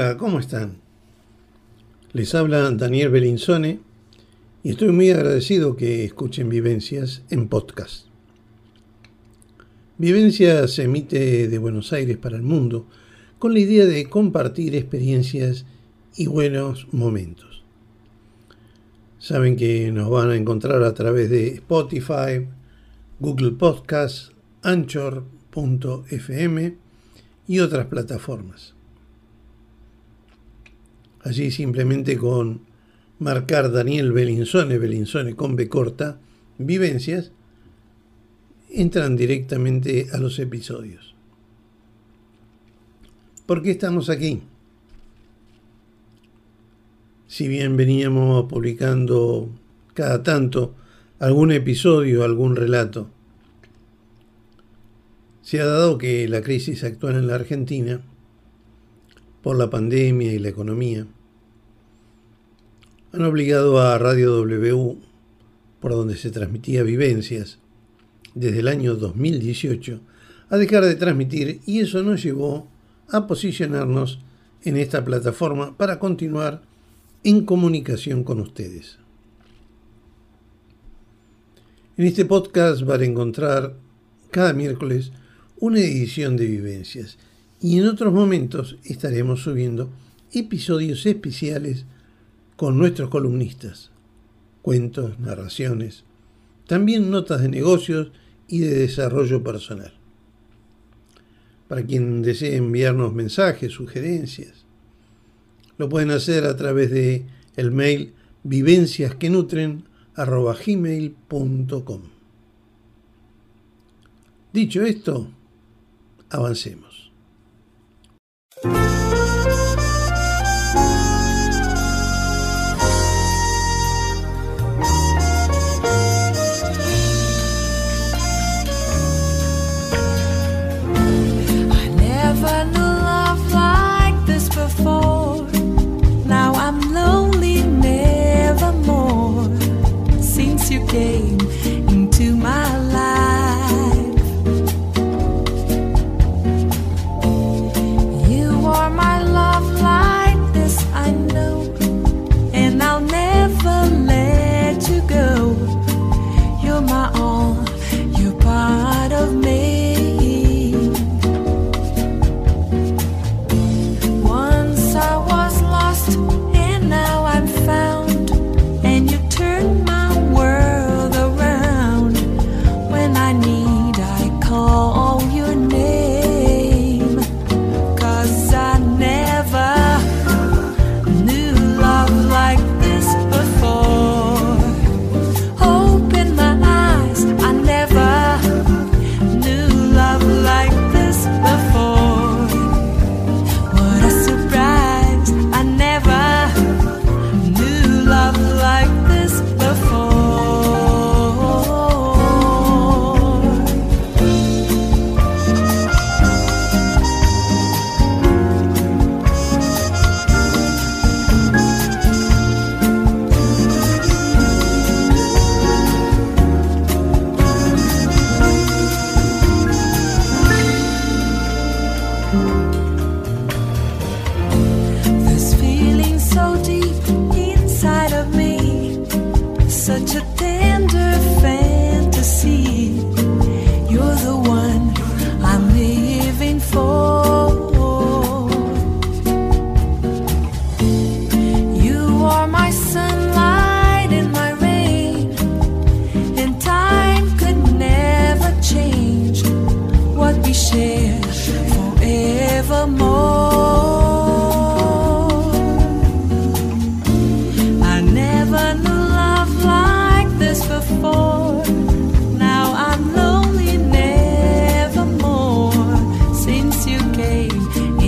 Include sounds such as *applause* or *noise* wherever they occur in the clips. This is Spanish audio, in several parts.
Hola, ¿cómo están? Les habla Daniel Belinzone y estoy muy agradecido que escuchen Vivencias en podcast. Vivencias se emite de Buenos Aires para el mundo con la idea de compartir experiencias y buenos momentos. Saben que nos van a encontrar a través de Spotify, Google Podcasts, Anchor.fm y otras plataformas. Allí simplemente con marcar Daniel Belinzone, Belinzone con B corta, vivencias, entran directamente a los episodios. ¿Por qué estamos aquí? Si bien veníamos publicando cada tanto algún episodio, algún relato, se ha dado que la crisis actual en la Argentina por la pandemia y la economía, han obligado a Radio W, por donde se transmitía Vivencias, desde el año 2018, a dejar de transmitir y eso nos llevó a posicionarnos en esta plataforma para continuar en comunicación con ustedes. En este podcast van a encontrar cada miércoles una edición de Vivencias y en otros momentos estaremos subiendo episodios especiales con nuestros columnistas, cuentos, narraciones, también notas de negocios y de desarrollo personal. Para quien desee enviarnos mensajes, sugerencias, lo pueden hacer a través de el mail vivenciasquenutren@gmail.com. Dicho esto, avancemos. Thank you. Hey.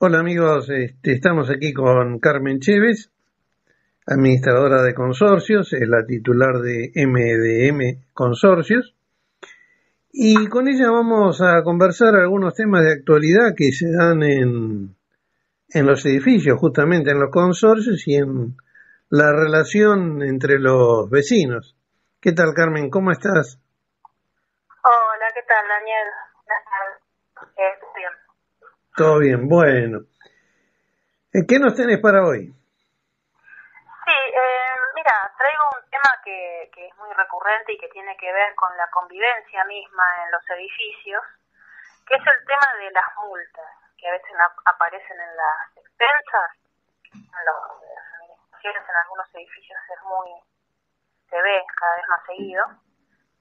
Hola amigos, este, estamos aquí con Carmen Chévez, administradora de consorcios, es la titular de MDM Consorcios. Y con ella vamos a conversar algunos temas de actualidad que se dan en, en los edificios, justamente en los consorcios y en la relación entre los vecinos. ¿Qué tal, Carmen? ¿Cómo estás? Hola, ¿qué tal, Daniel? Todo bien, bueno. Eh, ¿Qué nos tenés para hoy? Sí, eh, mira, traigo un tema que, que es muy recurrente y que tiene que ver con la convivencia misma en los edificios, que es el tema de las multas, que a veces aparecen en las expensas, en los en algunos edificios es muy, se ve cada vez más seguido.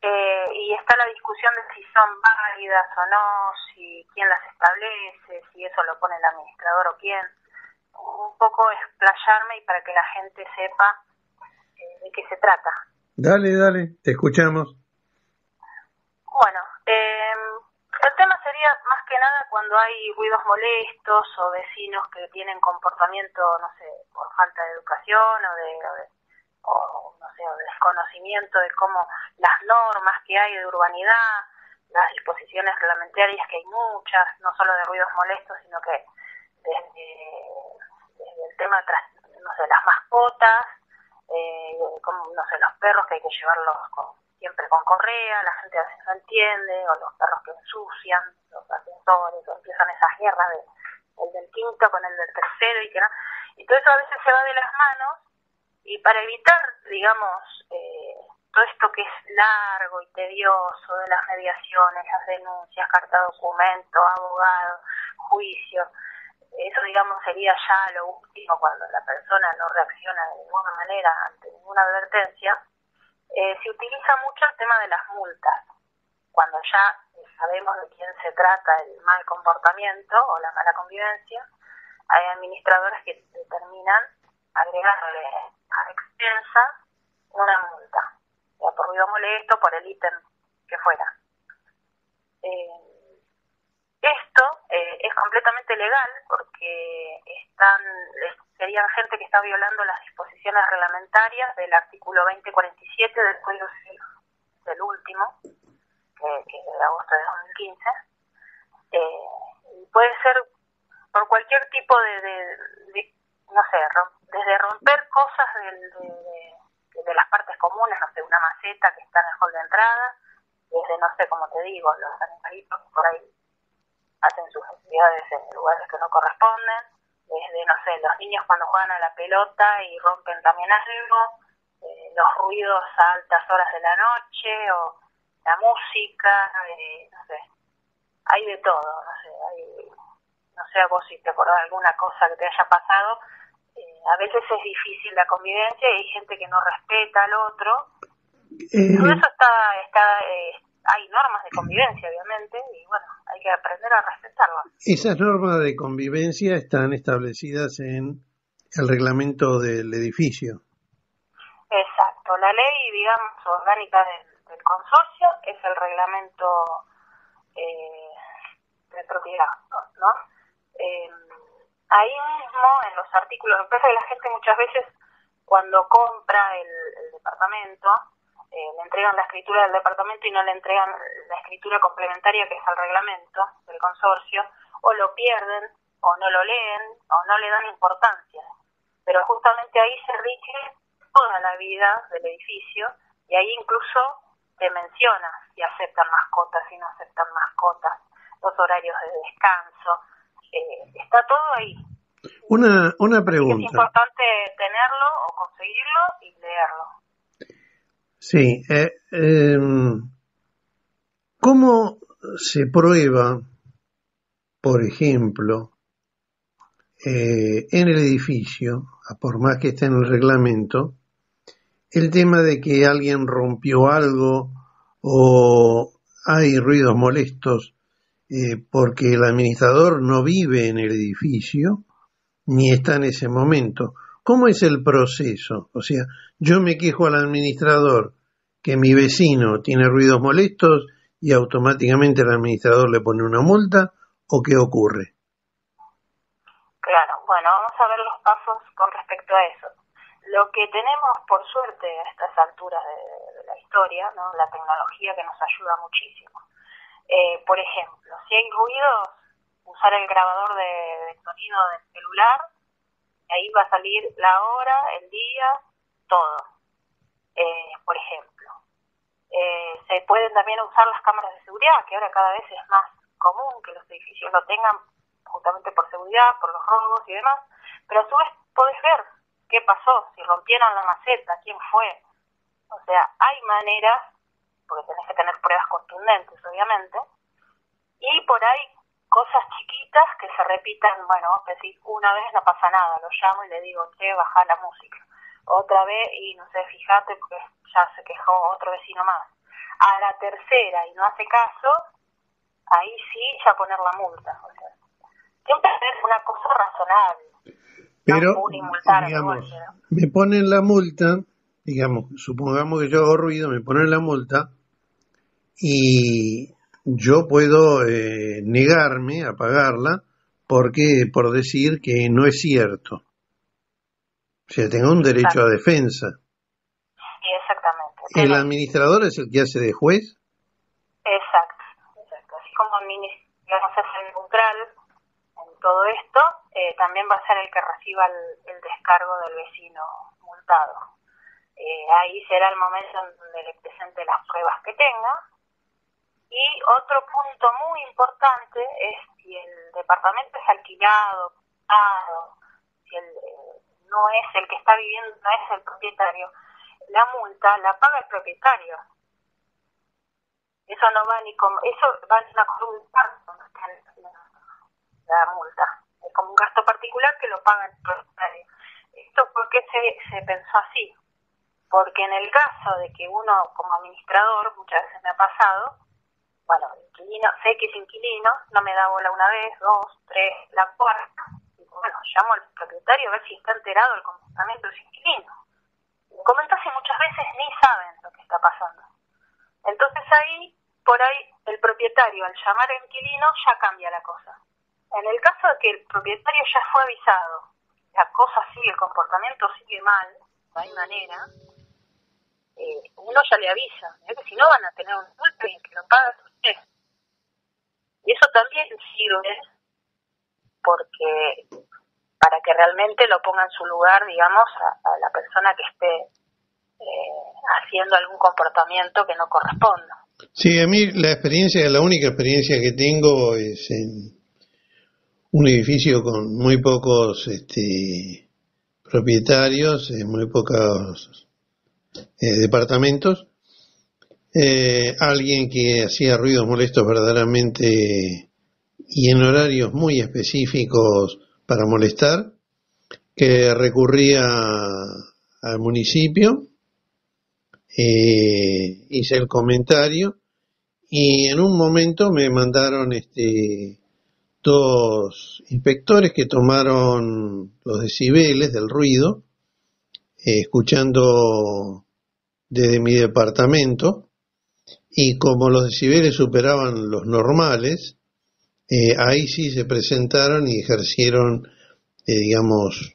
Eh, y está la discusión de si son válidas o no, si quién las establece, si eso lo pone el administrador o quién. Un poco explayarme y para que la gente sepa eh, de qué se trata. Dale, dale, te escuchamos. Bueno, eh, el tema sería más que nada cuando hay ruidos molestos o vecinos que tienen comportamiento, no sé, por falta de educación o de, o no sé, o de desconocimiento de cómo las normas que hay de urbanidad, las disposiciones reglamentarias que hay muchas, no solo de ruidos molestos, sino que desde, el tema de no sé, las mascotas, eh, como, no sé, los perros que hay que llevarlos con siempre con correa, la gente a veces no entiende, o los perros que ensucian, los ascensores, o empiezan esas guerras de, el del quinto con el del tercero y que no. Y todo eso a veces se va de las manos y para evitar, digamos, eh, todo esto que es largo y tedioso de las mediaciones, las denuncias, carta documento, abogado, juicio, eso digamos sería ya lo último cuando la persona no reacciona de ninguna manera ante ninguna advertencia, eh, se utiliza mucho el tema de las multas. Cuando ya sabemos de quién se trata el mal comportamiento o la mala convivencia, hay administradores que determinan agregarle a expensa una multa, ya por ruido por el ítem que fuera. Eh, esto eh, es completamente legal porque están serían gente que está violando las disposiciones reglamentarias del artículo 2047 del Código Civil, del último, que, es de agosto de 2015. Eh, puede ser por cualquier tipo de, no sé, desde romper cosas de, de, las partes comunes, no sé, una maceta que está en el hall de entrada, desde, no sé, como te digo, los animalitos por ahí hacen sus actividades en lugares que no corresponden, desde, no sé, los niños cuando juegan a la pelota y rompen también algo, eh, los ruidos a altas horas de la noche, o la música, eh, no sé, hay de todo, no sé, hay, no sé a vos si te acordás de alguna cosa que te haya pasado, a veces es difícil la convivencia y hay gente que no respeta al otro, todo eso está, está hay normas de convivencia, obviamente, y bueno, hay que aprender a respetarlas. Esas normas de convivencia están establecidas en el reglamento del edificio. Exacto, la ley, digamos, orgánica del, consorcio es el reglamento eh, de propiedad, ¿no? Eh, ahí mismo, en los artículos, parece que la gente muchas veces cuando compra el departamento, eh, le entregan la escritura del departamento y no le entregan la escritura complementaria que es el reglamento del consorcio, o lo pierden, o no lo leen, o no le dan importancia. Pero justamente ahí se rige toda la vida del edificio y ahí incluso te menciona si aceptan mascotas, si no aceptan mascotas, los horarios de descanso, eh, está todo ahí. Una, una pregunta. Es importante tenerlo o conseguirlo y leerlo. Sí. Eh, em, ¿Cómo se prueba, por ejemplo, eh, en el edificio, por más que esté en el reglamento, el tema de que alguien rompió algo o hay ruidos molestos eh, porque el administrador no vive en el edificio ni está en ese momento. ¿Cómo es el proceso? O sea, yo me quejo al administrador que mi vecino tiene ruidos molestos y automáticamente el administrador le pone una multa o qué ocurre? Claro, bueno, vamos a ver los pasos con respecto a eso. Lo que tenemos, por suerte, a estas alturas de, la historia, ¿no? la tecnología que nos ayuda muchísimo. Eh, por ejemplo, si hay ruidos, usar el grabador de, sonido del celular, ahí va a salir la hora, el día, todo. Eh, por ejemplo, eh, se pueden también usar las cámaras de seguridad, que ahora cada vez es más común que los edificios lo tengan justamente por seguridad, por los robos y demás, pero a su vez podés ver qué pasó, si rompieron la maceta, quién fue. O sea, hay maneras, porque tenés que tener pruebas contundentes, obviamente, y por ahí cosas chiquitas que se repitan, bueno, decís, una vez no pasa nada, lo llamo y le digo, che, baja la música. Otra vez, y no sé, fíjate, porque ya se quejó otro vecino más. A la tercera y no hace caso, ahí sí ya poner la multa. O sea, siempre es una cosa razonable. Pero, digamos, me ponen la multa, digamos, supongamos que yo hago ruido, me ponen la multa y yo puedo eh, negarme a pagarla porque por decir que no es cierto. O sea, tengo un derecho a defensa. Sí, exactamente. ¿El administrador es el que hace de juez? Exacto, exacto. Así como es el neutral en todo esto, eh, también va a ser el que reciba el, descargo del vecino multado. Eh, ahí será el momento en donde le presente las pruebas que tenga. Y otro punto muy importante es si el departamento es alquilado, si el, eh, no es el que está viviendo, no es el propietario, la multa la paga el propietario. Eso no va ni como, eso va en una columna la multa como un gasto particular que lo paga el propietario. ¿Esto por qué se, se pensó así? Porque en el caso de que uno como administrador, muchas veces me ha pasado, bueno, inquilino, sé que es inquilino, no me da bola una vez, dos, tres, la cuarta. Bueno, llamo al propietario a ver si está enterado del comportamiento del inquilino. Comento si muchas veces ni saben lo que está pasando. Entonces ahí, por ahí, el propietario al llamar al inquilino ya cambia la cosa. En el caso de que el propietario ya fue avisado, la cosa sigue, el comportamiento sigue mal, no hay manera, eh, uno ya le avisa, ¿eh? que si no van a tener un golpe que lo paga Y eso también sirve porque para que realmente lo ponga en su lugar, digamos, a, la persona que esté eh, haciendo algún comportamiento que no corresponda. Sí, a mí la experiencia, la única experiencia que tengo es en, un edificio con muy pocos este, propietarios, eh, muy pocos eh, departamentos, eh, alguien que hacía ruidos molestos verdaderamente y en horarios muy específicos para molestar, que recurría al municipio, hice el comentario y en un momento me mandaron este dos inspectores que tomaron los decibeles del ruido, eh, escuchando desde mi departamento, y como los decibeles superaban los normales, eh, ahí sí se presentaron y ejercieron, eh, digamos,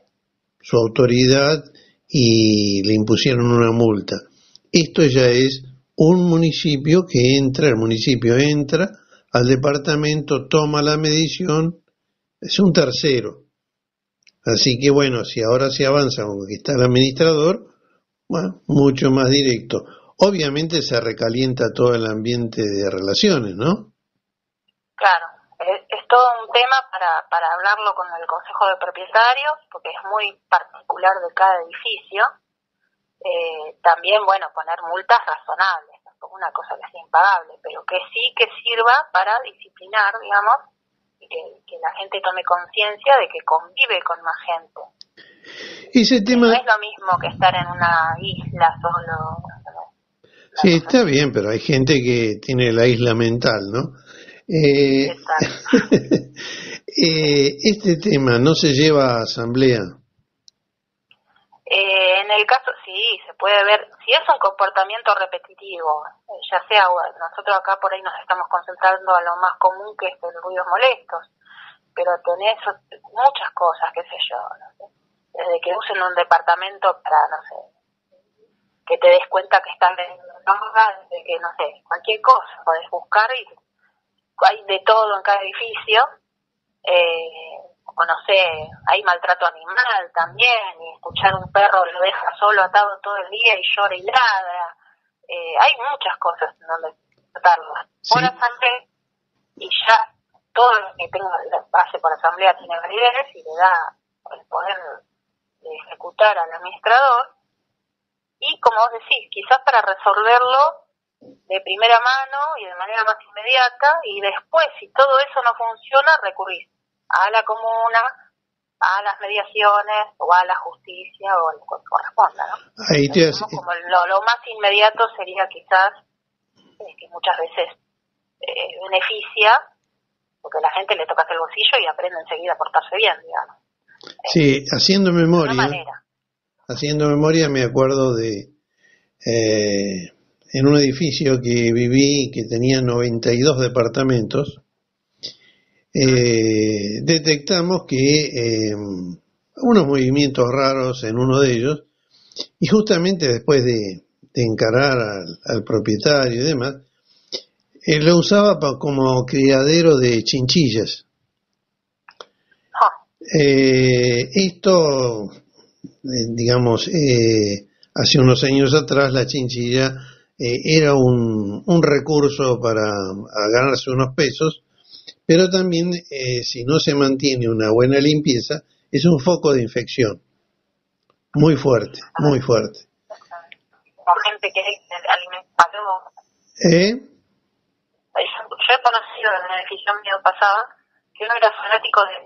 su autoridad y le impusieron una multa. Esto ya es un municipio que entra, el municipio entra al departamento, toma la medición, es un tercero. Así que bueno, si ahora se avanza con que está el administrador, bueno, mucho más directo. Obviamente se recalienta todo el ambiente de relaciones, ¿no? Claro, es, todo un tema para, para hablarlo con el Consejo de Propietarios, porque es muy particular de cada edificio. Eh, también, bueno, poner multas razonables como una cosa que sea impagable, pero que sí que sirva para disciplinar, digamos, y que, la gente tome conciencia de que convive con más gente. Ese tema... No es lo mismo que estar en una isla solo. Sí, está bien, pero hay gente que tiene la isla mental, ¿no? Eh, *laughs* eh, este tema no se lleva a asamblea. Eh, en el caso, sí, se puede ver, si es un comportamiento repetitivo, eh, ya sea, nosotros acá por ahí nos estamos concentrando a lo más común que es el ruidos molestos, pero tenés muchas cosas, qué sé yo, desde que usen un departamento para, no sé, que te des cuenta que están vendiendo desde que, no sé, cualquier cosa, podés buscar y hay de todo en cada edificio, eh, o no sé, hay maltrato animal también, y escuchar un perro lo deja solo atado todo el día y llora y ladra, eh, hay muchas cosas en donde tratarlo. Por asamblea, y ya todo lo que tenga base por asamblea tiene validez y le da el poder de ejecutar al administrador. Y como vos decís, quizás para resolverlo de primera mano y de manera más inmediata, y después, si todo eso no funciona, recurrir a la comuna, a las mediaciones o a la justicia o lo que corresponda. ¿no? Ahí te como lo, más inmediato sería quizás, eh, que muchas veces eh, beneficia, porque a la gente le toca el bolsillo y aprende enseguida a portarse bien, digamos. Sí, haciendo memoria, haciendo memoria me acuerdo de eh, en un edificio que viví que tenía 92 departamentos, eh, detectamos que eh, unos movimientos raros en uno de ellos, y justamente después de, encarar al, propietario y demás, él lo usaba como criadero de chinchillas. Eh, esto, digamos, hace unos años atrás la chinchilla era un, un recurso para ganarse unos pesos, pero también eh, si no se mantiene una buena limpieza, es un foco de infección muy fuerte, muy fuerte. Gente que alimenta ¿Eh? Yo he conocido en una edificio mío pasada que uno era fanático de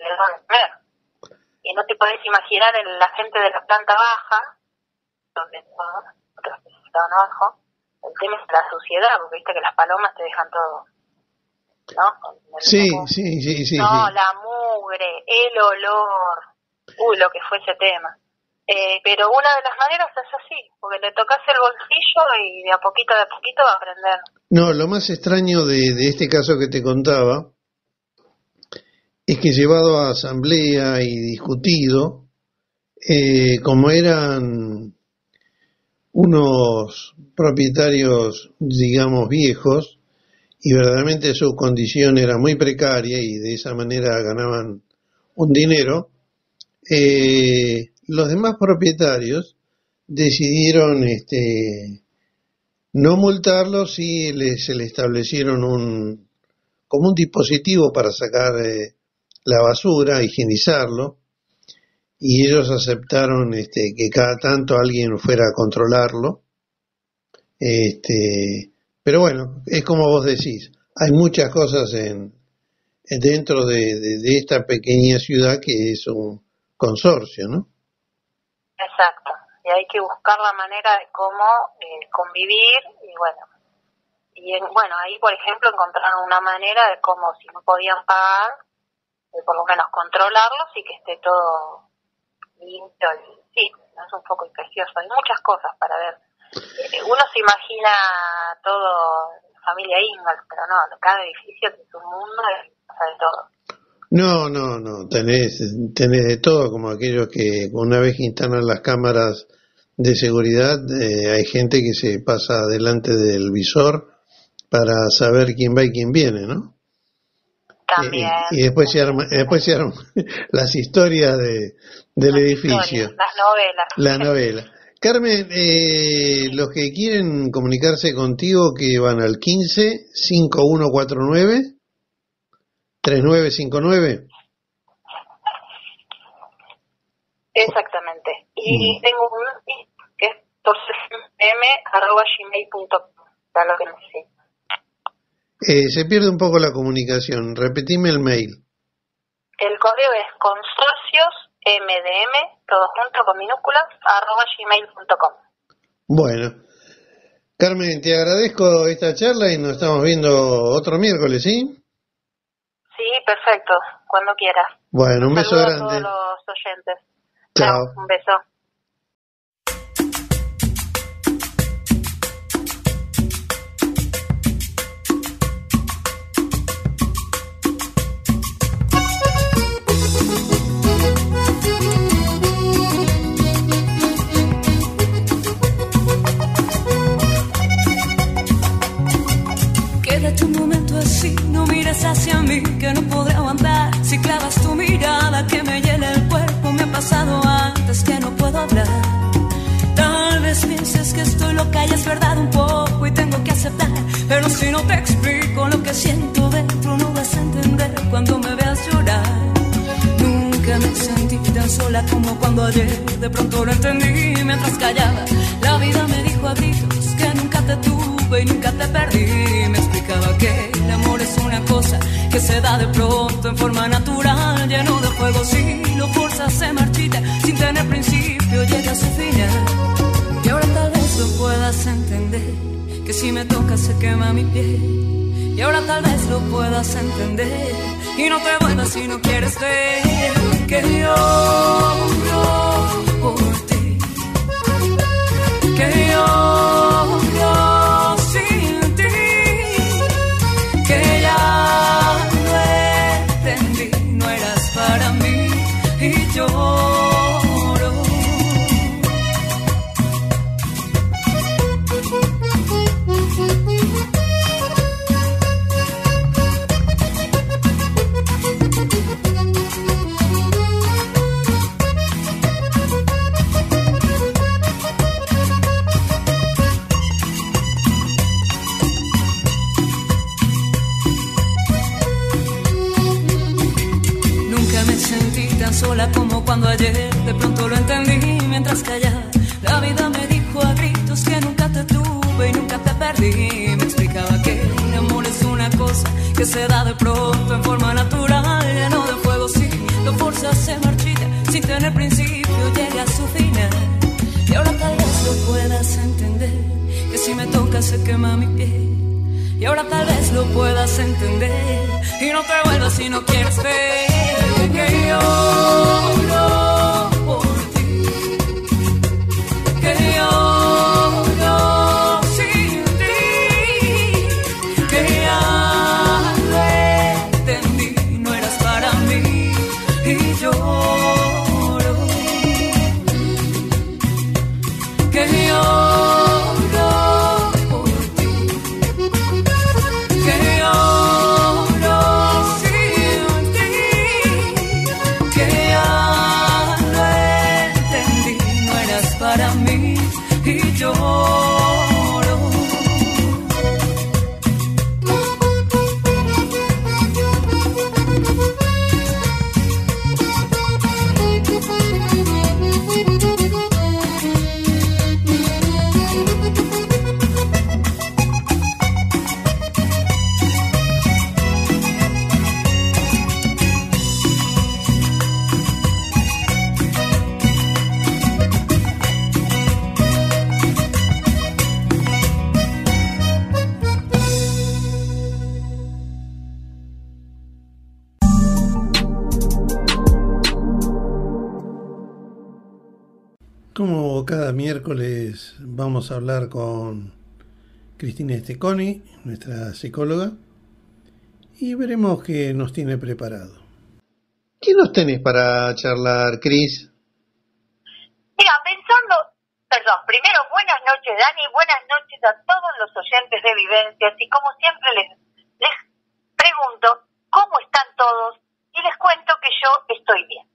inventar bien, y no te podés imaginar en la gente de la planta baja, donde otros estaban abajo, el tema es la suciedad, porque viste que las palomas te dejan todo. ¿No? Sí, sí, sí, sí. No, la mugre, el olor. Uy, lo que fue ese tema. Eh, pero una de las maneras es así, porque le tocas el bolsillo y de a poquito a poquito va a aprender. No, lo más extraño de, de este caso que te contaba es que llevado a asamblea y discutido, eh, como eran unos propietarios, digamos, viejos, y verdaderamente su condición era muy precaria y de esa manera ganaban un dinero, eh, los demás propietarios decidieron este, no multarlos y se le establecieron un, como un dispositivo para sacar eh, la basura, higienizarlo, y ellos aceptaron este, que cada tanto alguien fuera a controlarlo. Este, pero bueno, es como vos decís, hay muchas cosas en, dentro de, esta pequeña ciudad que es un consorcio, ¿no? Exacto, y hay que buscar la manera de cómo eh, convivir y bueno, y bueno, ahí por ejemplo encontraron una manera de cómo si no podían pagar, de por lo menos controlarlos y que esté todo limpio sí, es un poco infeccioso. Hay muchas cosas para ver. Eh, uno se imagina todo familia Ingalls, pero no, cada edificio tiene un mundo y pasa de todo. No, no, no, tenés, tenés de todo, como aquellos que una vez que instalan las cámaras de seguridad, eh, hay gente que se pasa delante del visor para saber quién va y quién viene, ¿no? También. Y, después se arman después se *laughs* las historias de, del edificio. las novelas. La novela. Carmen, eh, los que quieren comunicarse contigo, que van al 15 5149 3959. Exactamente. Y mm. tengo un que es torcesm.gmail.com, para lo que necesito. Eh, se pierde un poco la comunicación. Repetime el mail. El correo es consorcios mdm, todo junto con minúsculas, arroba gmail.com. Bueno. Carmen, te agradezco esta charla y nos estamos viendo otro miércoles, ¿sí? Sí, perfecto, cuando quieras. Bueno, un beso grande. A todos los oyentes. Chao. un beso. hacia mí que no podré aguantar. Si clavas tu mirada que me llena el cuerpo, me ha pasado antes que no puedo hablar. Tal vez pienses que estoy loca y es verdad un poco y tengo que aceptar. Pero si no te explico lo que siento dentro, no vas a entender cuando me veas llorar Nunca me sentí tan sola como cuando ayer de pronto lo entendí mientras callaba. La vida me dijo a gritos te tuve y nunca te perdí. Me explicaba que el amor es una cosa que se da de pronto en forma natural, lleno de fuego. Si lo fuerzas se marchita sin tener principio, llega a su final. Y ahora tal vez lo puedas entender, que si me tocas se quema mi piel. Y ahora tal vez lo puedas entender, y no te vuelvas si no quieres ver que yo, por ti, que yo, y perdí. Me explicaba que el amor es una cosa que se da de pronto en forma natural, lleno de fuego. Si lo fuerzas se marchita sin tener principio, llega a su final. Y ahora tal vez lo puedas entender, que si me tocas se quema mi piel. Y ahora tal vez lo puedas entender y no te vuelvas si no quieres ver que yo vamos a hablar con Cristina Esteconi, nuestra psicóloga, y veremos qué nos tiene preparado. ¿Qué nos tenés para charlar, Cris? Mira, pensando, perdón, primero buenas noches Dani, buenas noches a todos los oyentes de Vivencias y como siempre les, les pregunto cómo están todos y les cuento que yo estoy bien.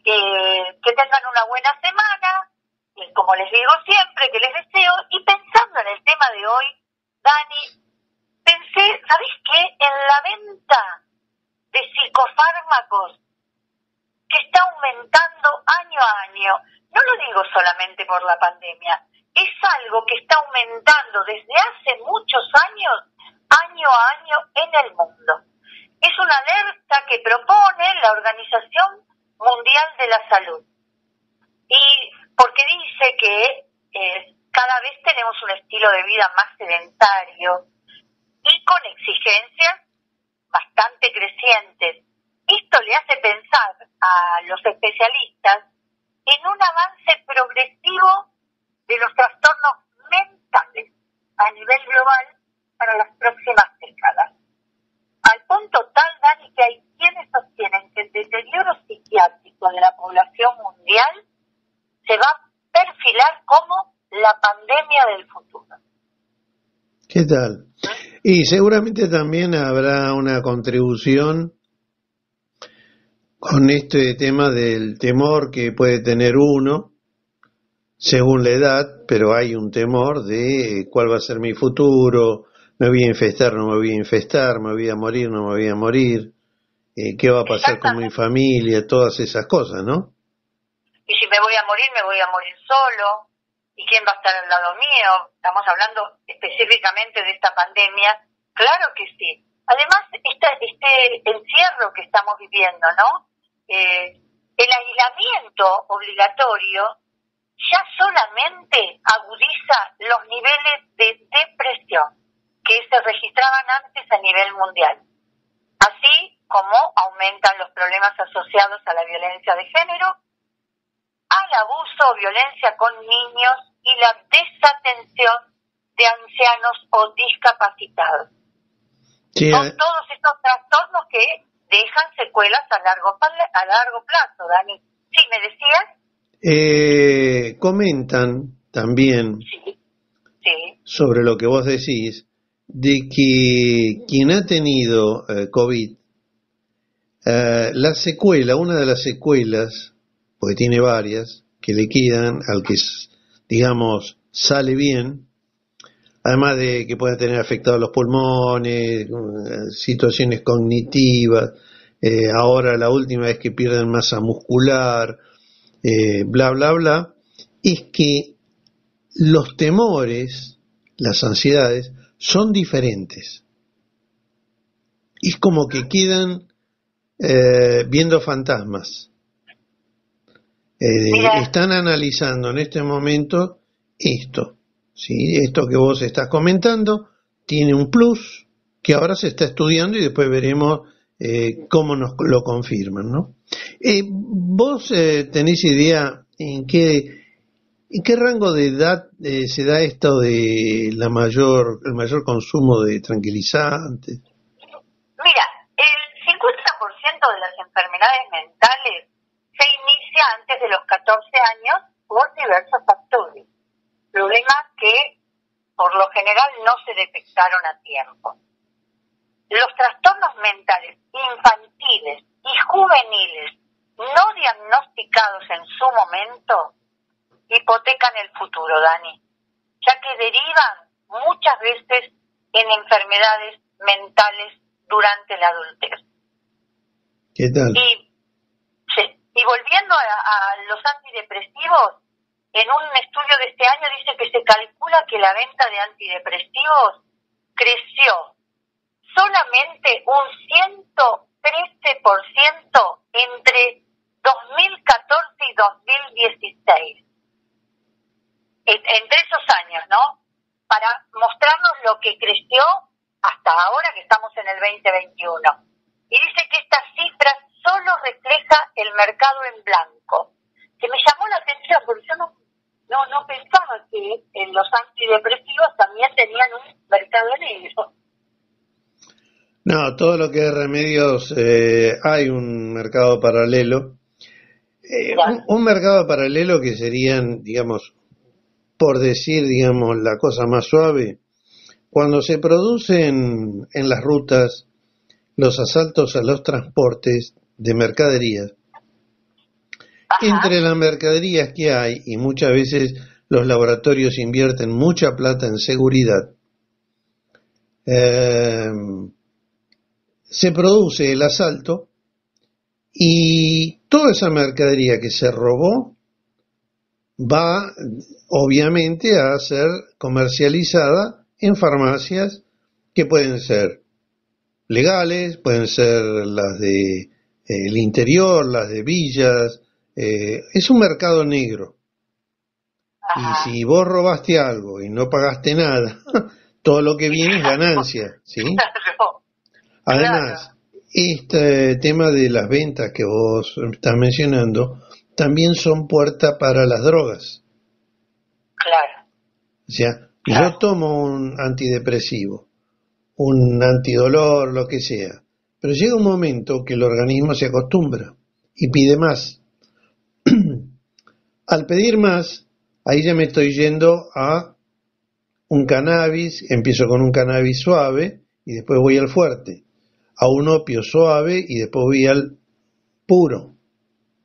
Que, tengan una buena semana, como les digo siempre, que les deseo, y pensando en el tema de hoy, Dani, pensé, ¿sabés qué? En la venta de psicofármacos que está aumentando año a año. No lo digo solamente por la pandemia, es algo que está aumentando desde hace muchos años, año a año en el mundo. Es una alerta que propone la Organización Mundial de la Salud. Y porque dice que eh, cada vez tenemos un estilo de vida más sedentario y con exigencias bastante crecientes. Esto le hace pensar a los especialistas en un avance progresivo de los trastornos mentales a nivel global para las próximas décadas. Al punto tal, Dani, que hay quienes sostienen que el deterioro psiquiátrico de la población mundial se va a perfilar como la pandemia del futuro. ¿Qué tal? Y seguramente también habrá una contribución con este tema del temor que puede tener uno según la edad, pero hay un temor de cuál va a ser mi futuro, me voy a infestar, no me voy a infestar, me voy a morir, no me voy a morir, eh, qué va a pasar con mi familia, todas esas cosas, ¿no? Y si me voy a morir, me voy a morir solo, y quién va a estar al lado mío, estamos hablando específicamente de esta pandemia, claro que sí. Además, este, encierro que estamos viviendo, ¿no? Eh, el aislamiento obligatorio ya solamente agudiza los niveles de depresión que se registraban antes a nivel mundial, así como aumentan los problemas asociados a la violencia de género, al abuso o violencia con niños y la desatención de ancianos o discapacitados. Son eh. todos estos trastornos que dejan secuelas a largo, a largo plazo, Dani. Sí, me decías. Eh, comentan también sobre lo que vos decís, de que quien ha tenido eh, COVID, eh, la secuela, una de las secuelas, porque tiene varias, que le quedan al que, digamos, sale bien, además de que puede tener afectados los pulmones, situaciones cognitivas, ahora la última vez que pierden masa muscular, eh, bla, bla, bla, es que los temores, las ansiedades, son diferentes. Es como que quedan eh, viendo fantasmas. Eh, están analizando en este momento esto. ¿sí? Esto que vos estás comentando tiene un plus que ahora se está estudiando y después veremos cómo nos lo confirman. ¿no? Eh, ¿Vos eh, tenés idea en qué, en qué rango de edad eh, se da esto de la mayor, el mayor consumo de tranquilizantes? Mira, el 50% de las enfermedades mentales se inicia antes de los 14 años por diversos factores. Problemas que por lo general no se detectaron a tiempo. Los trastornos mentales infantiles y juveniles no diagnosticados en su momento hipotecan el futuro, Dani, ya que derivan muchas veces en enfermedades mentales durante la adultez. ¿Qué tal? Y, y volviendo a, los antidepresivos, en un estudio de este año dice que se calcula que la venta de antidepresivos creció solamente un 113% entre 2014 y 2016. Entre esos años, ¿no? Para mostrarnos lo que creció hasta ahora que estamos en el 2021. Y dice que esta cifra solo refleja el mercado en blanco. Que me llamó la atención porque yo no, no, no pensaba que en los antidepresivos también tenían un mercado negro. No, todo lo que es remedios eh, hay un mercado paralelo eh, un, mercado paralelo que serían, digamos, por decir, digamos, la cosa más suave, cuando se producen en las rutas los asaltos a los transportes de mercaderías, entre las mercaderías que hay, y muchas veces los laboratorios invierten mucha plata en seguridad, eh, se produce el asalto y toda esa mercadería que se robó va obviamente a ser comercializada en farmacias que pueden ser legales, pueden ser las de eh, el interior, las de villas, eh, es un mercado negro. Y si vos robaste algo y no pagaste nada, *laughs* todo lo que viene es ganancia, ¿sí? *laughs* Además, este tema de las ventas que vos estás mencionando también son puerta para las drogas. Claro. O sea, yo tomo un antidepresivo, un antidolor, lo que sea, pero llega un momento que el organismo se acostumbra y pide más. *clears throat* Al pedir más, ahí ya me estoy yendo a un cannabis, empiezo con un cannabis suave y después voy al fuerte a un opio suave y después voy al puro.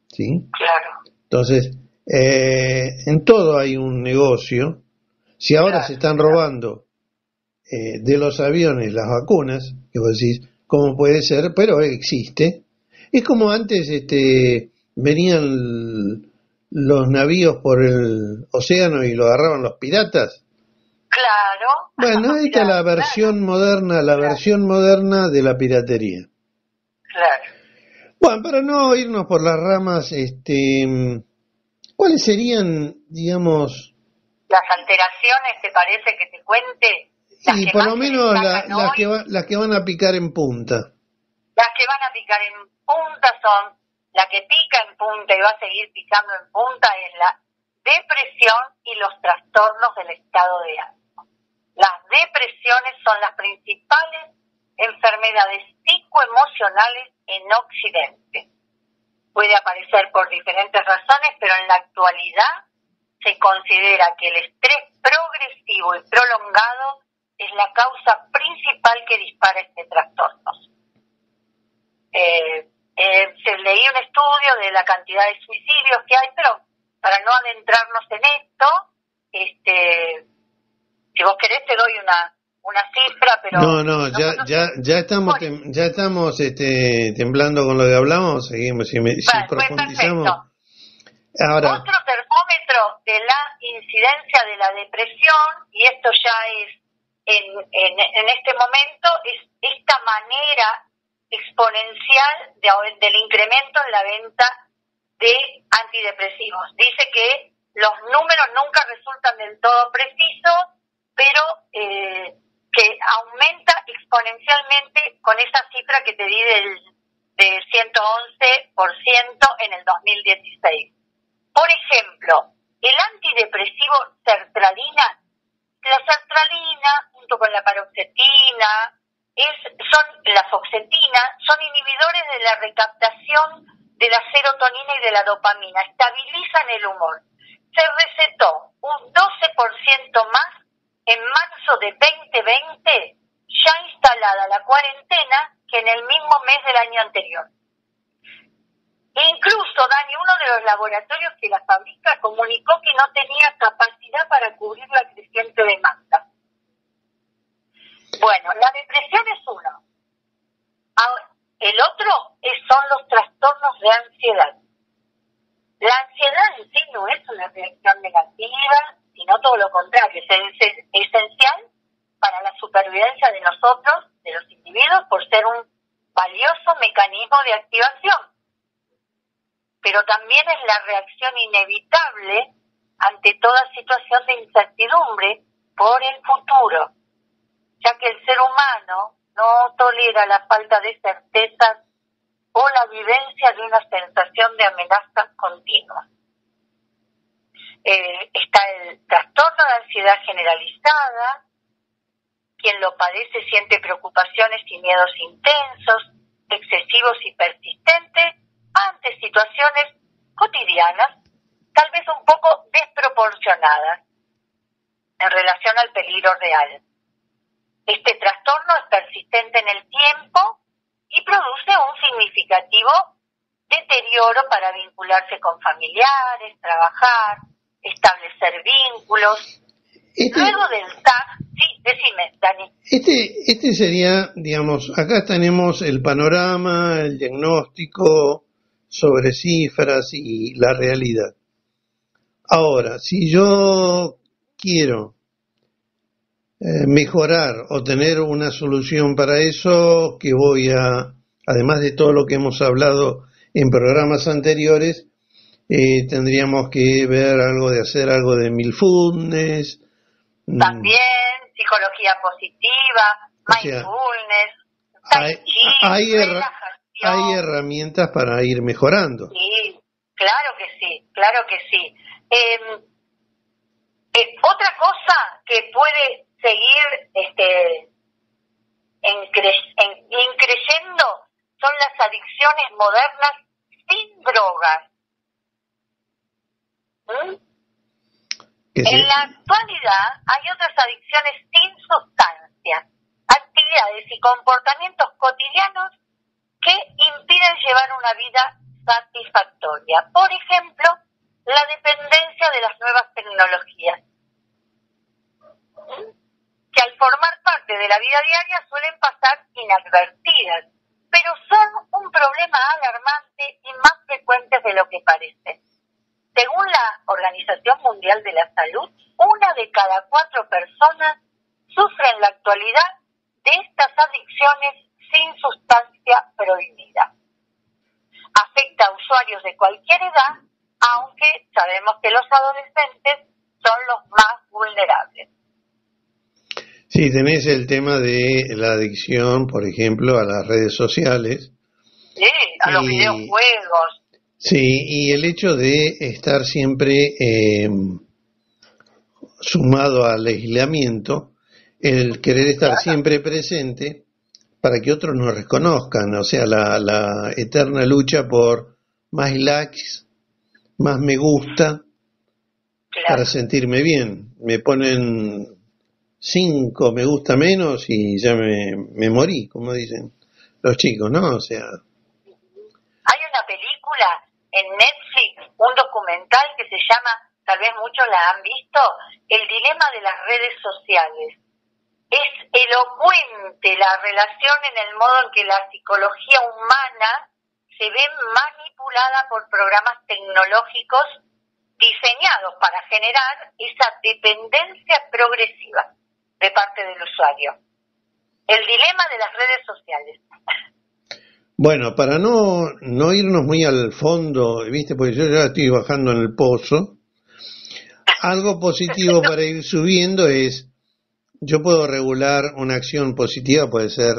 ¿Sí? Claro. Entonces, Eh, en todo hay un negocio. Si ahora se están robando eh, de los aviones las vacunas, que vos decís, ¿cómo puede ser? Pero existe. Es como antes este, venían los navíos por el océano y lo agarraban los piratas. Claro. Bueno, *laughs* ahí está la versión moderna, la versión moderna de la piratería. Claro. Bueno, para no irnos por las ramas, este, ¿cuáles serían, digamos... Las alteraciones, ¿te parece que te cuente? Sí, por lo menos las, que las que van a picar en punta. Las que van a picar en punta son, la que pica en punta y va a seguir picando en punta es la depresión y los trastornos del estado de ánimo. Las depresiones son las principales enfermedades psicoemocionales en Occidente. Puede aparecer por diferentes razones, pero en la actualidad se considera que el estrés progresivo y prolongado es la causa principal que dispara este trastorno. Eh, eh, se leí un estudio de la cantidad de suicidios que hay, pero para no adentrarnos en esto, este, si vos querés te doy una una cifra, pero no, no, ya ya ya estamos ya estamos este, temblando con lo que hablamos, seguimos si, me, profundizamos. Ahora otro termómetro de la incidencia de la depresión y esto ya es en, en, en este momento es esta manera exponencial de, del incremento en la venta de antidepresivos. Dice que los números nunca resultan del todo precisos, pero eh, que aumenta exponencialmente con esa cifra que te di del de 111% en el 2016. Por ejemplo, el antidepresivo sertralina, la sertralina junto con la paroxetina, es, son la foxetina, son inhibidores de la recaptación de la serotonina y de la dopamina, estabilizan el humor. Se recetó un 12% más en marzo de 2020, ya instalada la cuarentena, que en el mismo mes del año anterior. Incluso, Dani, uno de los laboratorios que la fabrica comunicó que no tenía capacidad para cubrir la creciente demanda. Bueno, la depresión es uno. El otro son los trastornos de ansiedad. La ansiedad en sí no es una reacción negativa, sino todo lo contrario, es esencial para la supervivencia de nosotros, de los individuos, por ser un valioso mecanismo de activación. Pero también es la reacción inevitable ante toda situación de incertidumbre por el futuro, ya que el ser humano no tolera la falta de certezas o la vivencia de una sensación de amenaza continua. Eh, está el trastorno de ansiedad generalizada, quien lo padece siente preocupaciones y miedos intensos, excesivos y persistentes ante situaciones cotidianas, tal vez un poco desproporcionadas en relación al peligro real. Este trastorno es persistente en el tiempo y produce un significativo deterioro para vincularse con familiares, trabajar, establecer vínculos. Este, Luego del TAC, sí, decime, Dani. Este, este sería, digamos, acá tenemos el panorama, el diagnóstico sobre cifras y la realidad. Ahora, si yo quiero eh, mejorar o tener una solución para eso, que voy a, además de todo lo que hemos hablado en programas anteriores, eh, tendríamos que ver algo de hacer algo de milfulness. Mm. También psicología positiva, mindfulness, hay, hay, herramientas para ir mejorando. Sí, claro que sí, claro que sí. Em, eh, otra cosa que puede seguir este, en, creyendo son las adicciones modernas sin drogas. ¿Mm? En la actualidad hay otras adicciones sin sustancia, actividades y comportamientos llevar una vida satisfactoria. Por ejemplo, la dependencia de las nuevas tecnologías, que al formar parte de la vida diaria suelen pasar inadvertidas, pero son un problema alarmante y más frecuentes de lo que parece. Según la Organización Mundial de la Salud, una de cada cuatro personas sufre en la actualidad de estas adicciones sin sustancia prohibida. Afecta a usuarios de cualquier edad, aunque sabemos que los adolescentes son los más vulnerables. Sí, tenés el tema de la adicción, por ejemplo, a las redes sociales. Sí, a los videojuegos. Sí, y el hecho de estar siempre eh, sumado al aislamiento, el querer estar siempre presente para que otros nos reconozcan, o sea, la, la eterna lucha por más likes, más me gusta, para sentirme bien. Me ponen cinco me gusta menos y ya me, me morí, como dicen los chicos, ¿no? O sea... Hay una película en Netflix, un documental que se llama, tal vez muchos la han visto, El dilema de las redes sociales es elocuente la relación en el modo en que la psicología humana se ve manipulada por programas tecnológicos diseñados para generar esa dependencia progresiva de parte del usuario. El dilema de las redes sociales. Bueno, para no, no irnos muy al fondo, viste, porque yo ya estoy bajando en el pozo, algo positivo *laughs* para ir subiendo es yo puedo regular una acción positiva, puede ser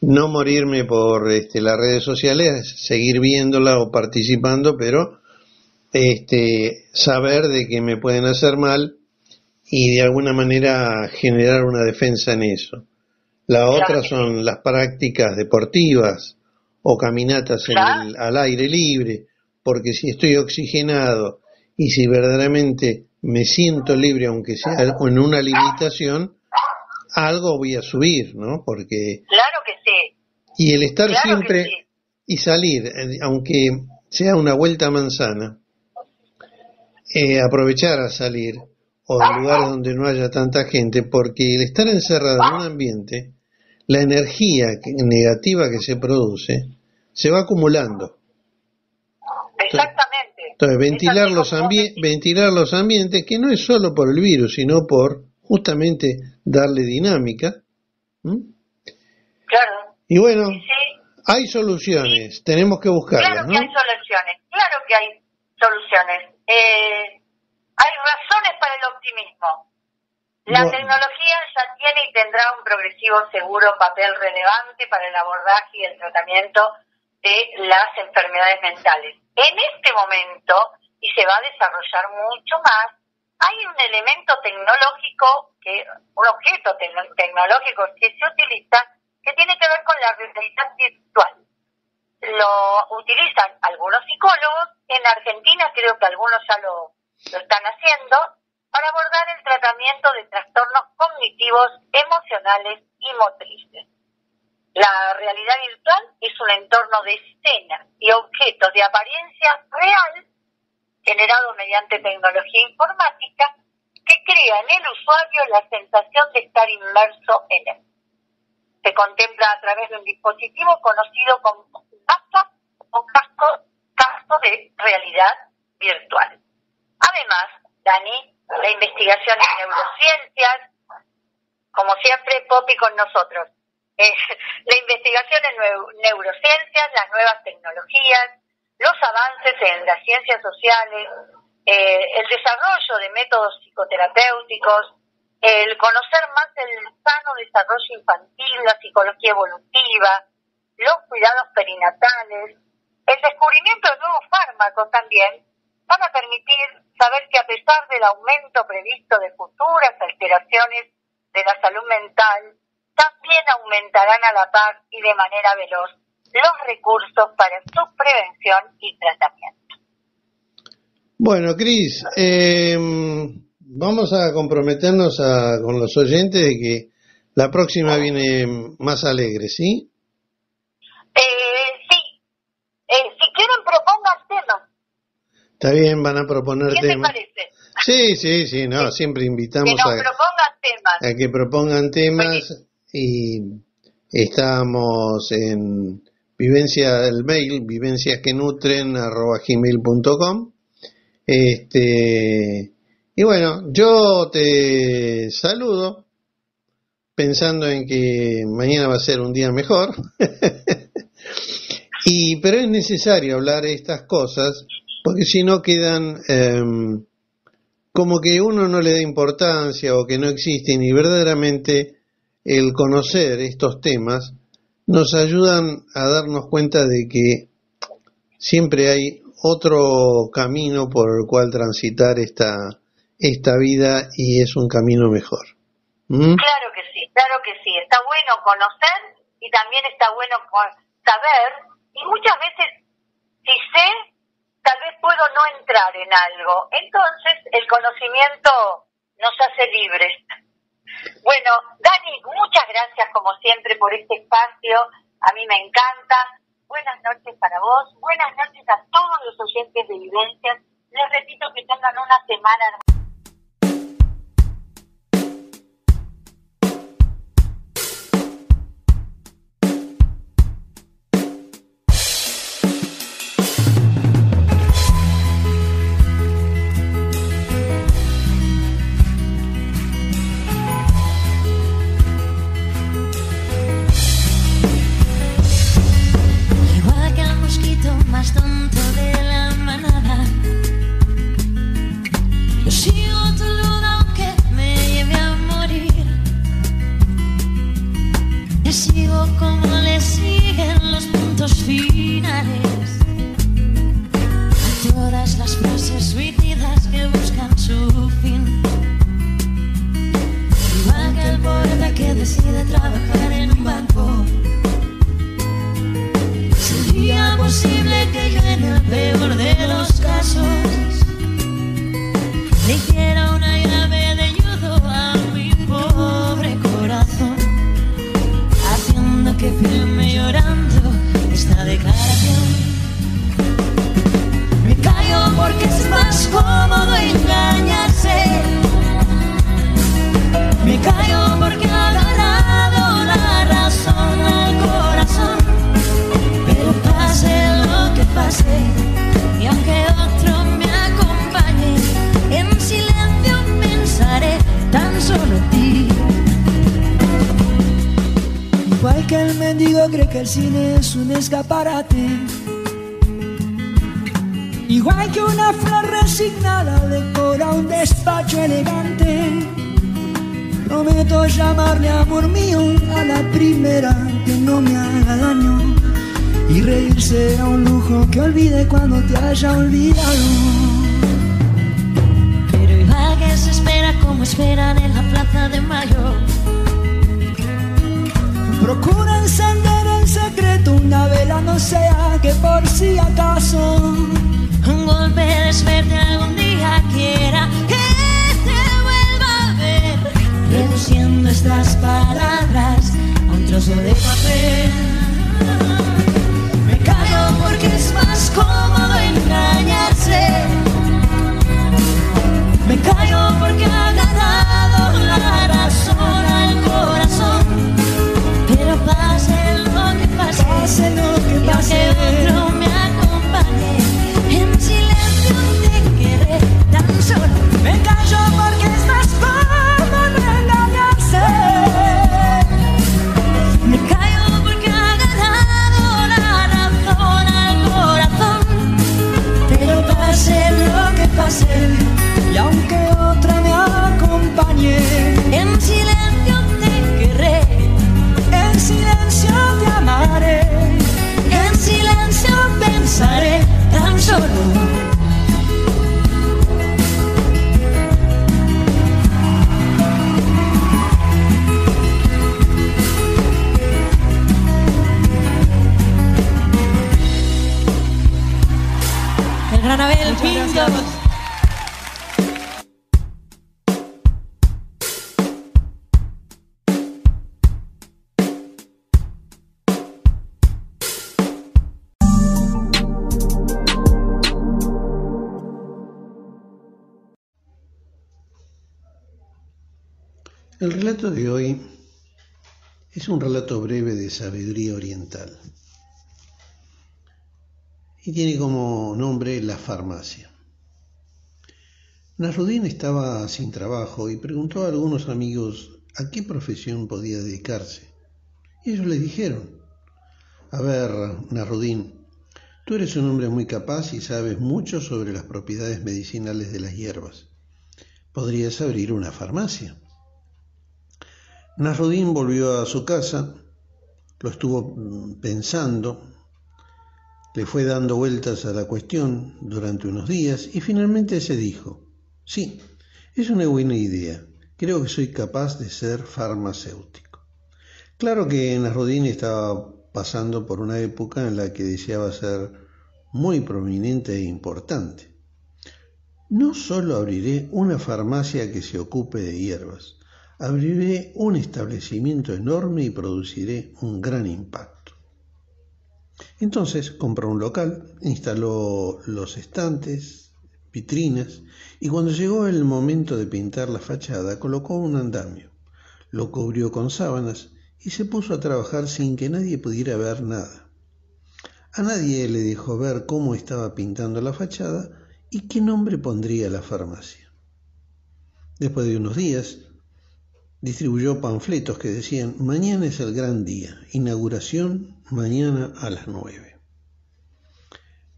no morirme por este, las redes sociales, seguir viéndola o participando, pero este, saber de que me pueden hacer mal y de alguna manera generar una defensa en eso. La otra son las prácticas deportivas o caminatas al aire libre, porque si estoy oxigenado y si verdaderamente me siento libre, aunque sea en una limitación, algo voy a subir, ¿no? Porque... Claro que sí. Y el estar siempre y salir, eh, aunque sea una vuelta a manzana, eh, aprovechar a salir o en lugares donde no haya tanta gente, porque el estar encerrado en un ambiente, la energía negativa que se produce se va acumulando. Exactamente. Entonces, ventilar los, ventilar los ambientes, que no es solo por el virus, sino por justamente darle dinámica. Claro. Y bueno, hay soluciones, tenemos que buscarlas. Claro que hay soluciones, claro que hay soluciones. Eh, hay razones para el optimismo. La tecnología ya tiene y tendrá un progresivo seguro papel relevante para el abordaje y el tratamiento de las enfermedades mentales. En este momento, y se va a desarrollar mucho más, hay un elemento tecnológico, un objeto tecnológico que se utiliza, que tiene que ver con la realidad virtual. Lo utilizan algunos psicólogos, en Argentina creo que algunos ya lo, lo están haciendo, para abordar el tratamiento de trastornos cognitivos, emocionales y motrices. La realidad virtual es un entorno de escenas y objetos de apariencia real generado mediante tecnología informática que crea en el usuario la sensación de estar inmerso en él. Se contempla a través de un dispositivo conocido como gafas o casco, casco de realidad virtual. Además, Dani, la investigación en neurociencias, como siempre, Poppy con nosotros *laughs* la investigación en neurociencias, las nuevas tecnologías, los avances en las ciencias sociales, eh, el desarrollo de métodos psicoterapéuticos, el conocer más el sano desarrollo infantil, la psicología evolutiva, los cuidados perinatales, el descubrimiento de nuevos fármacos también, van a permitir saber que a pesar del aumento previsto de futuras alteraciones de la salud mental, también aumentarán a la par y de manera veloz los recursos para su prevención y tratamiento. Bueno, Cris, eh, vamos a comprometernos con los oyentes de que la próxima viene más alegre, ¿sí? Eh, sí. Eh, si quieren, propongan temas. Está bien, van a proponer ¿Qué te temas. parece? Sí, sí, sí, no, siempre Que invitamos nos a, propongan temas. a que propongan temas y estamos en vivencia del mail, vivencias que nutren gmail.com. Este, y bueno, yo te saludo pensando en que mañana va a ser un día mejor. *laughs* y, pero es necesario hablar estas cosas porque si no quedan em, como que uno no le da importancia o que no existen y verdaderamente el conocer estos temas nos ayudan a darnos cuenta de que siempre hay otro camino por el cual transitar esta, esta vida y es un camino mejor. ¿Mm? Claro que sí, claro que sí. Está bueno conocer y también está bueno saber. Y muchas veces, si sé, tal vez puedo no entrar en algo. Entonces, el conocimiento nos hace libres. Bueno, Dani, muchas gracias como siempre por este espacio. A mí me encanta. Buenas noches para vos. Buenas noches a todos los oyentes de Vivencias. Les repito que tengan una semana solo ti. Igual que el mendigo cree que el cine es un escaparate. Igual que una flor resignada decora un despacho elegante. Prometo llamarle amor mío a la primera que no me haga daño. Y reírse a un lujo que olvide cuando te haya olvidado. Espera como esperan en la plaza de mayo. Procura encender en secreto una vela, no sea que por si acaso. Un golpe de suerte algún día quiera que te vuelva a ver. Reduciendo estas palabras a un trozo de papel. Me callo porque es más cómodo engañarse. Me callo porque ha ganado la razón al corazón. Pero pase lo que pase, Pase lo que pase. En silencio El relato de hoy es un relato breve de sabiduría oriental y tiene como nombre La farmacia. Nasrudin estaba sin trabajo y preguntó a algunos amigos a qué profesión podía dedicarse. Y ellos le dijeron, a ver, Nasrudin, tú eres un hombre muy capaz y sabes mucho sobre las propiedades medicinales de las hierbas. Podrías abrir una farmacia. Nasrudin volvió a su casa, lo estuvo mm, pensando, le fue dando vueltas a la cuestión durante unos días y finalmente se dijo, sí, es una buena idea, creo que soy capaz de ser farmacéutico. Claro que Nasrudin estaba pasando por una época en la que deseaba ser muy prominente e importante. No solo abriré una farmacia que se ocupe de hierbas, abriré un establecimiento enorme y produciré un gran impacto. Entonces compró un local, instaló los estantes, vitrinas, y cuando llegó el momento de pintar la fachada, colocó un andamio, lo cubrió con sábanas y se puso a trabajar sin que nadie pudiera ver nada. A nadie le dejó ver cómo estaba pintando la fachada y qué nombre pondría la farmacia. Después de unos días, distribuyó panfletos que decían, mañana es el gran día, inauguración mañana a las nueve.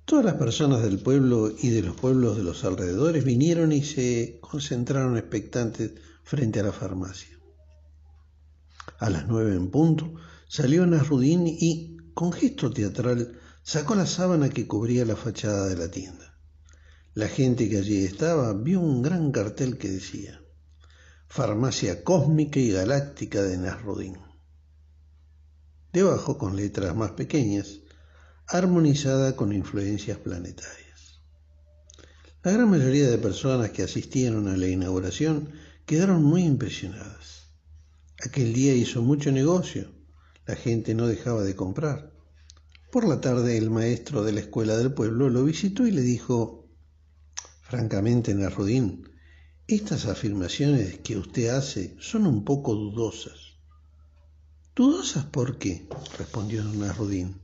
Todas las personas del pueblo y de los pueblos de los alrededores vinieron y se concentraron expectantes frente a la farmacia. A las nueve en punto salió Nasrudín y, con gesto teatral, sacó la sábana que cubría la fachada de la tienda. La gente que allí estaba vio un gran cartel que decía Farmacia Cósmica y Galáctica de Nasrudin. Debajo, con letras más pequeñas, armonizada con influencias planetarias. La gran mayoría de personas que asistieron a la inauguración quedaron muy impresionadas. Aquel día hizo mucho negocio, la gente no dejaba de comprar. Por la tarde el maestro de la escuela del pueblo lo visitó y le dijo, francamente, Nasrudin, estas afirmaciones que usted hace son un poco dudosas. ¿Dudosas por qué? respondió Nasrudin.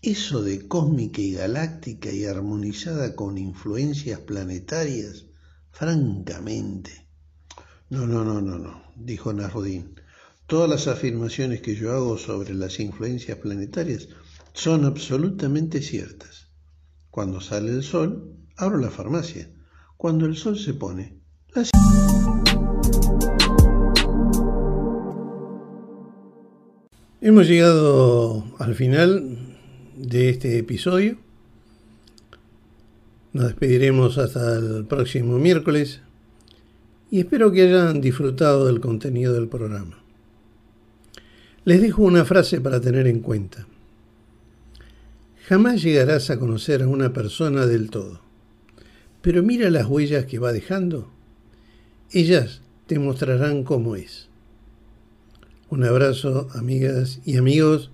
Eso de cósmica y galáctica y armonizada con influencias planetarias, francamente. No, no, no, no, no, dijo Nasrudin. Todas las afirmaciones que yo hago sobre las influencias planetarias son absolutamente ciertas. Cuando sale el sol, abro la farmacia cuando el sol se pone. Hemos llegado al final de este episodio. Nos despediremos hasta el próximo miércoles y espero que hayan disfrutado del contenido del programa. Les dejo una frase para tener en cuenta. Jamás llegarás a conocer a una persona del todo pero mira las huellas que va dejando. Ellas te mostrarán cómo es. Un abrazo, amigas y amigos.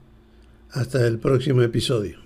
Hasta el próximo episodio.